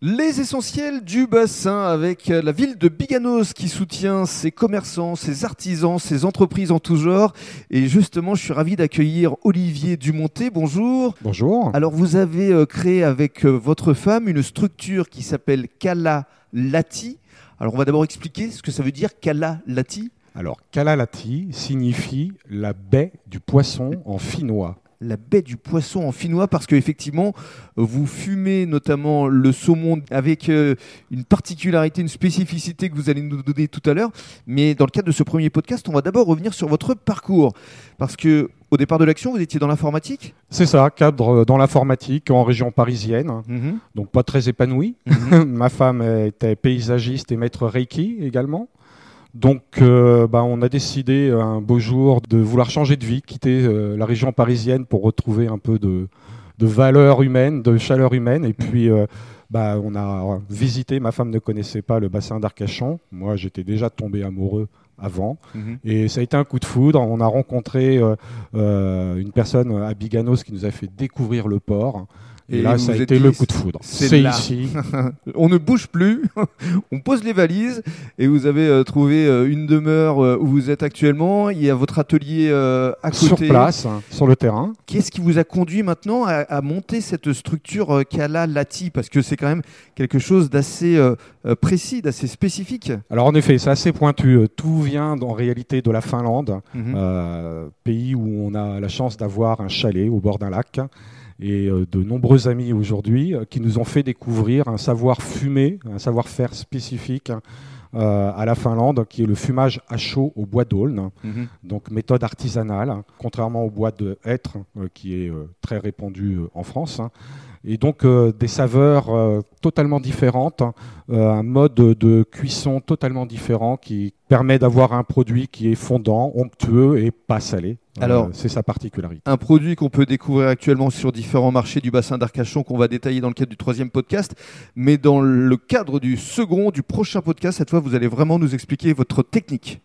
Les essentiels du bassin avec la ville de Biganos qui soutient ses commerçants, ses artisans, ses entreprises en tout genre. Et justement, je suis ravi d'accueillir Olivier Dumonté. Bonjour. Bonjour. Alors, vous avez euh, créé avec euh, votre femme une structure qui s'appelle Kala Lati. Alors, on va d'abord expliquer ce que ça veut dire Kala Lati. Alors, Kalalati signifie la baie du poisson en finnois la baie du poisson en finnois parce qu'effectivement, vous fumez notamment le saumon avec euh, une particularité, une spécificité que vous allez nous donner tout à l'heure. Mais dans le cadre de ce premier podcast, on va d'abord revenir sur votre parcours. Parce que au départ de l'action, vous étiez dans l'informatique? C'est ça, cadre dans l'informatique en région parisienne, mhm. donc pas très épanoui. Mhm. Ma femme était paysagiste et maître Reiki également. Donc, euh, bah, on a décidé un beau jour de vouloir changer de vie, quitter euh, la région parisienne pour retrouver un peu de, valeur humaine, de chaleur humaine. Et puis, euh, bah, on a visité. Ma femme ne connaissait pas le bassin d'Arcachon. Moi, j'étais déjà tombé amoureux avant. Mhm. Et ça a été un coup de foudre. On a rencontré une personne à Biganos qui nous a fait découvrir le port. Et, là, ça a été le coup de foudre. C'est ici. on ne bouge plus, on pose les valises et vous avez euh, trouvé euh, une demeure euh, où vous êtes actuellement. Il y a votre atelier à côté. Sur place, hein, sur le terrain. Qu'est-ce qui vous a conduit maintenant à, monter cette structure Kala Lati? Parce que c'est quand même quelque chose d'assez précis, d'assez spécifique. Alors en effet, c'est assez pointu. Tout vient en réalité de la Finlande, mhm. pays où on a la chance d'avoir un chalet au bord d'un lac et euh, de nombreux amis aujourd'hui euh, qui nous ont fait découvrir un savoir fumé, un savoir-faire spécifique euh, à la Finlande, qui est le fumage à chaud au bois d'aulne, mhm. donc méthode artisanale, contrairement au bois de hêtre qui est très répandu en France. Hein. Et donc des saveurs totalement différentes, un mode de cuisson totalement différent qui permet d'avoir un produit qui est fondant, onctueux et pas salé. Alors, c'est sa particularité. Un produit qu'on peut découvrir actuellement sur différents marchés du bassin d'Arcachon qu'on va détailler dans le cadre du troisième podcast. Mais dans le cadre du second, du prochain podcast, cette fois, vous allez vraiment nous expliquer votre technique.